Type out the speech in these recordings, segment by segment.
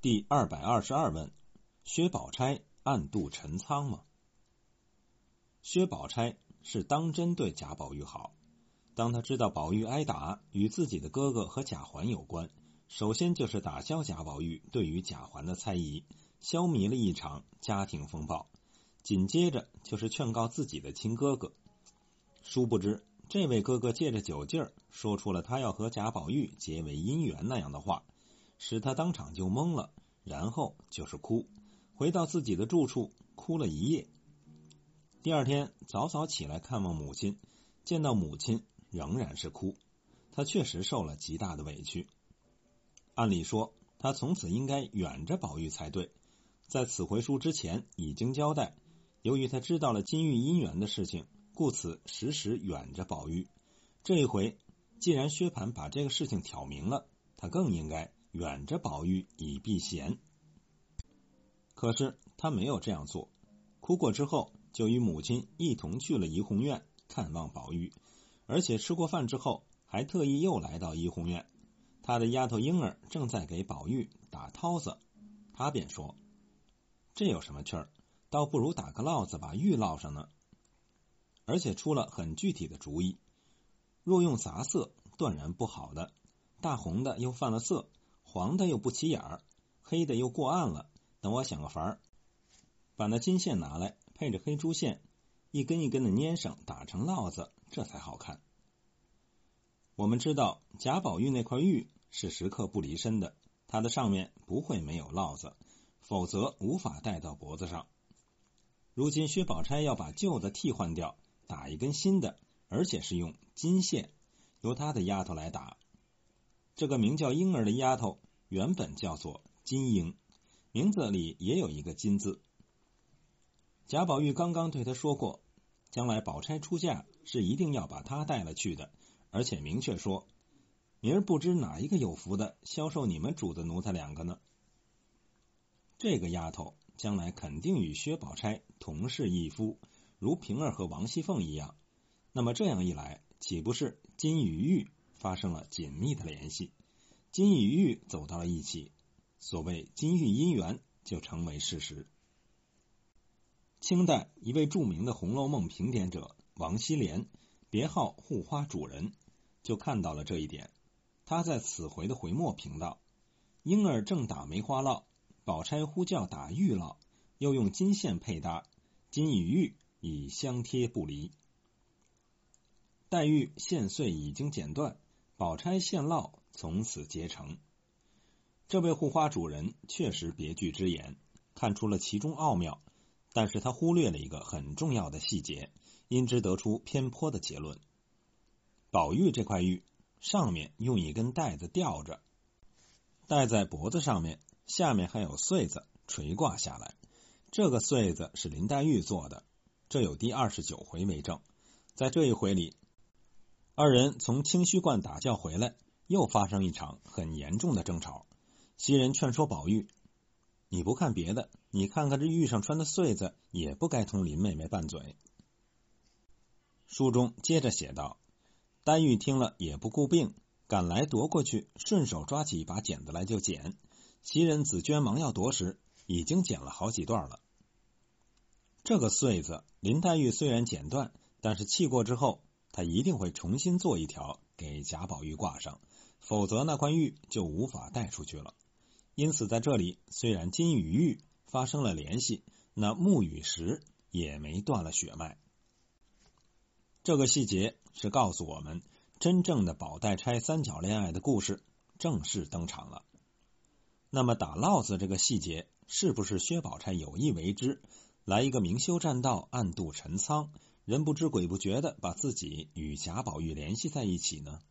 第二百二十二问：薛宝钗暗度陈仓吗？薛宝钗是当真对贾宝玉好。当他知道宝玉挨打与自己的哥哥和贾环有关，首先就是打消贾宝玉对于贾环的猜疑，消弭了一场家庭风暴。紧接着就是劝告自己的亲哥哥。殊不知，这位哥哥借着酒劲儿说出了他要和贾宝玉结为姻缘那样的话。使他当场就懵了，然后就是哭，回到自己的住处哭了一夜。第二天早早起来看望母亲，见到母亲仍然是哭，他确实受了极大的委屈。按理说，他从此应该远着宝玉才对，在此回书之前已经交代，由于他知道了金玉姻缘的事情，故此时时远着宝玉。这一回，既然薛蟠把这个事情挑明了，他更应该。远着宝玉以避嫌，可是他没有这样做。哭过之后，就与母亲一同去了怡红院看望宝玉，而且吃过饭之后，还特意又来到怡红院。他的丫头莺儿正在给宝玉打绦子，他便说：“这有什么趣儿？倒不如打个烙子把玉烙上呢。而且出了很具体的主意，若用杂色，断然不好的；大红的又犯了色。”黄的又不起眼儿，黑的又过暗了。等我想个法儿，把那金线拿来，配着黑珠线，一根一根的粘上，打成烙子，这才好看。我们知道贾宝玉那块玉是时刻不离身的，它的上面不会没有烙子，否则无法戴到脖子上。如今薛宝钗要把旧的替换掉，打一根新的，而且是用金线，由她的丫头来打。这个名叫婴儿的丫头，原本叫做金英，名字里也有一个“金”字。贾宝玉刚刚对他说过，将来宝钗出嫁是一定要把她带了去的，而且明确说，明儿不知哪一个有福的销售你们主子奴才两个呢？这个丫头将来肯定与薛宝钗同是一夫，如平儿和王熙凤一样。那么这样一来，岂不是金与玉？发生了紧密的联系，金与玉走到了一起，所谓金玉姻缘就成为事实。清代一位著名的《红楼梦》评点者王希濂，别号护花主人，就看到了这一点。他在此回的回末评道：“婴儿正打梅花烙，宝钗呼叫打玉烙，又用金线配搭，金与玉已相贴不离。黛玉线穗已经剪断。”宝钗献烙，从此结成。这位护花主人确实别具之言，看出了其中奥妙，但是他忽略了一个很重要的细节，因之得出偏颇的结论。宝玉这块玉上面用一根带子吊着，戴在脖子上面，下面还有穗子垂挂下来。这个穗子是林黛玉做的，这有第二十九回为证。在这一回里。二人从清虚观打架回来，又发生一场很严重的争吵。袭人劝说宝玉：“你不看别的，你看看这玉上穿的穗子，也不该同林妹妹拌嘴。”书中接着写道：“黛玉听了也不顾病，赶来夺过去，顺手抓起一把剪子来就剪。袭人、紫娟忙要夺时，已经剪了好几段了。这个穗子，林黛玉虽然剪断，但是气过之后。”他一定会重新做一条给贾宝玉挂上，否则那块玉就无法带出去了。因此，在这里虽然金与玉发生了联系，那木与石也没断了血脉。这个细节是告诉我们，真正的宝黛钗三角恋爱的故事正式登场了。那么，打烙子这个细节是不是薛宝钗有意为之，来一个明修栈道，暗度陈仓？人不知鬼不觉的把自己与贾宝玉联系在一起呢？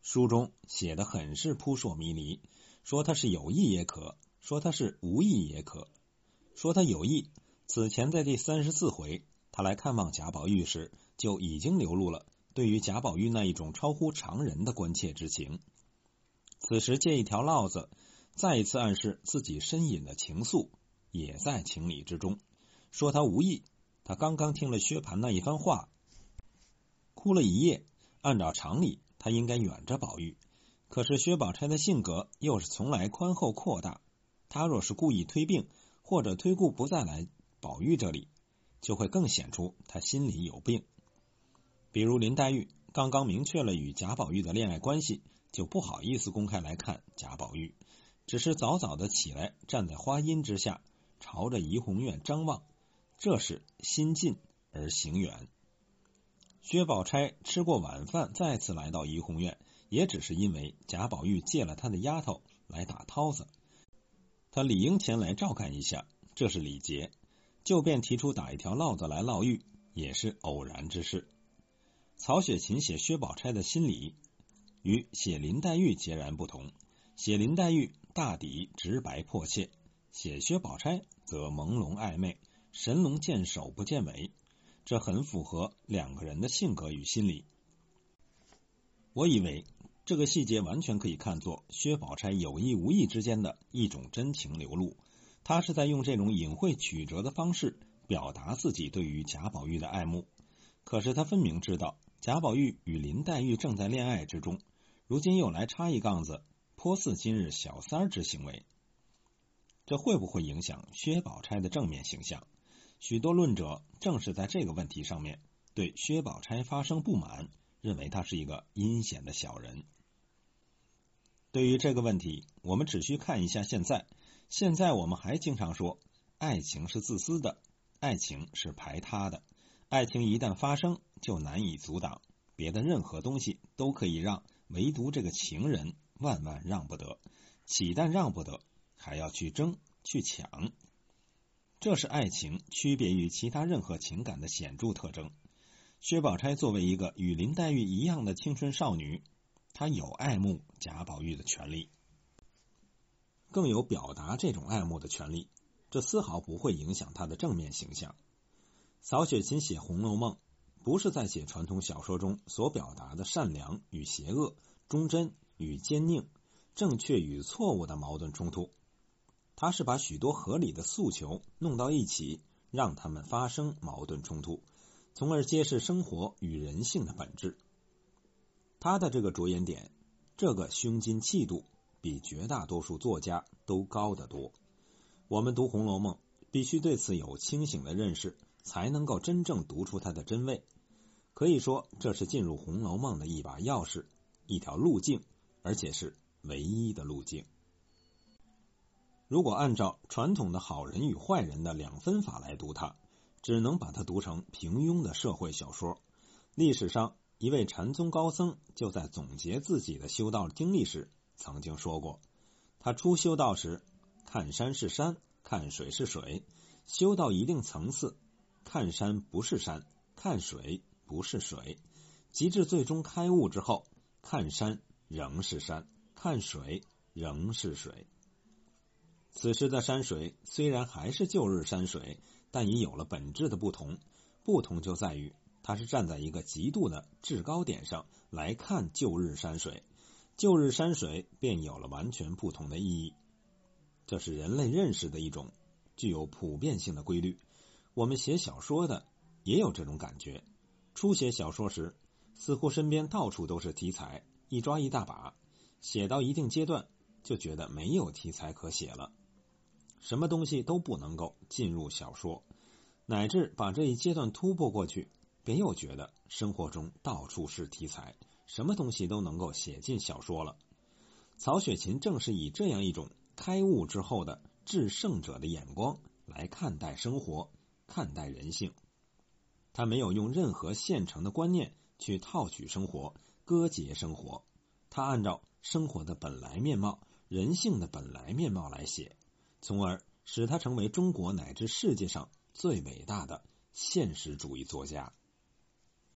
书中写的很是扑朔迷离，说他是有意也可，说他是无意也可。说他有意，此前在第三十四回他来看望贾宝玉时，就已经流露了对于贾宝玉那一种超乎常人的关切之情。此时借一条烙子，再一次暗示自己深隐的情愫也在情理之中。说他无意。他刚刚听了薛蟠那一番话，哭了一夜。按照常理，他应该远着宝玉。可是薛宝钗的性格又是从来宽厚阔大，他若是故意推病，或者推故不再来宝玉这里，就会更显出他心里有病。比如林黛玉刚刚明确了与贾宝玉的恋爱关系，就不好意思公开来看贾宝玉，只是早早的起来，站在花荫之下，朝着怡红院张望，这是心近而行远。薛宝钗吃过晚饭，再次来到怡红院，也只是因为贾宝玉借了他的丫头来打绦子，他理应前来照看一下，这是礼节。就便提出打一条烙子来烙玉，也是偶然之事。曹雪芹写薛宝钗的心理，与写林黛玉截然不同。写林黛玉大抵直白迫切，写薛宝钗则朦胧暧昧，神龙见首不见尾。这很符合两个人的性格与心理。我以为这个细节完全可以看作薛宝钗有意无意之间的一种真情流露，他是在用这种隐晦曲折的方式表达自己对于贾宝玉的爱慕。可是他分明知道贾宝玉与林黛玉正在恋爱之中，如今又来插一杠子，颇似今日小三之行为，这会不会影响薛宝钗的正面形象？许多论者正是在这个问题上面对薛宝钗发生不满，认为他是一个阴险的小人。对于这个问题，我们只需看一下现在。现在我们还经常说，爱情是自私的，爱情是排他的，爱情一旦发生就难以阻挡，别的任何东西都可以让，唯独这个情人万万让不得，岂但让不得，还要去争去抢。这是爱情区别于其他任何情感的显著特征。薛宝钗作为一个与林黛玉一样的青春少女，她有爱慕贾宝玉的权利，更有表达这种爱慕的权利。这丝毫不会影响她的正面形象。曹雪芹写《红楼梦》，不是在写传统小说中所表达的善良与邪恶、忠贞与奸佞、正确与错误的矛盾冲突。他是把许多合理的诉求弄到一起，让他们发生矛盾冲突，从而揭示生活与人性的本质。他的这个着眼点，这个胸襟气度，比绝大多数作家都高得多。我们读《红楼梦》，必须对此有清醒的认识，才能够真正读出它的真味。可以说，这是进入《红楼梦》的一把钥匙，一条路径，而且是唯一的路径。如果按照传统的好人与坏人的两分法来读它，只能把它读成平庸的社会小说。历史上一位禅宗高僧就在总结自己的修道经历时，曾经说过：他初修道时，看山是山，看水是水；修到一定层次，看山不是山，看水不是水；及至最终开悟之后，看山仍是山，看水仍是水。此时的山水虽然还是旧日山水，但已有了本质的不同。不同就在于，它是站在一个极度的制高点上来看旧日山水，旧日山水便有了完全不同的意义。这是人类认识的一种具有普遍性的规律。我们写小说的也有这种感觉。初写小说时，似乎身边到处都是题材，一抓一大把；写到一定阶段，就觉得没有题材可写了。什么东西都不能够进入小说，乃至把这一阶段突破过去，便又觉得生活中到处是题材，什么东西都能够写进小说了。曹雪芹正是以这样一种开悟之后的至圣者的眼光来看待生活，看待人性。他没有用任何现成的观念去套取生活、割截生活，他按照生活的本来面貌、人性的本来面貌来写。从而使他成为中国乃至世界上最伟大的现实主义作家。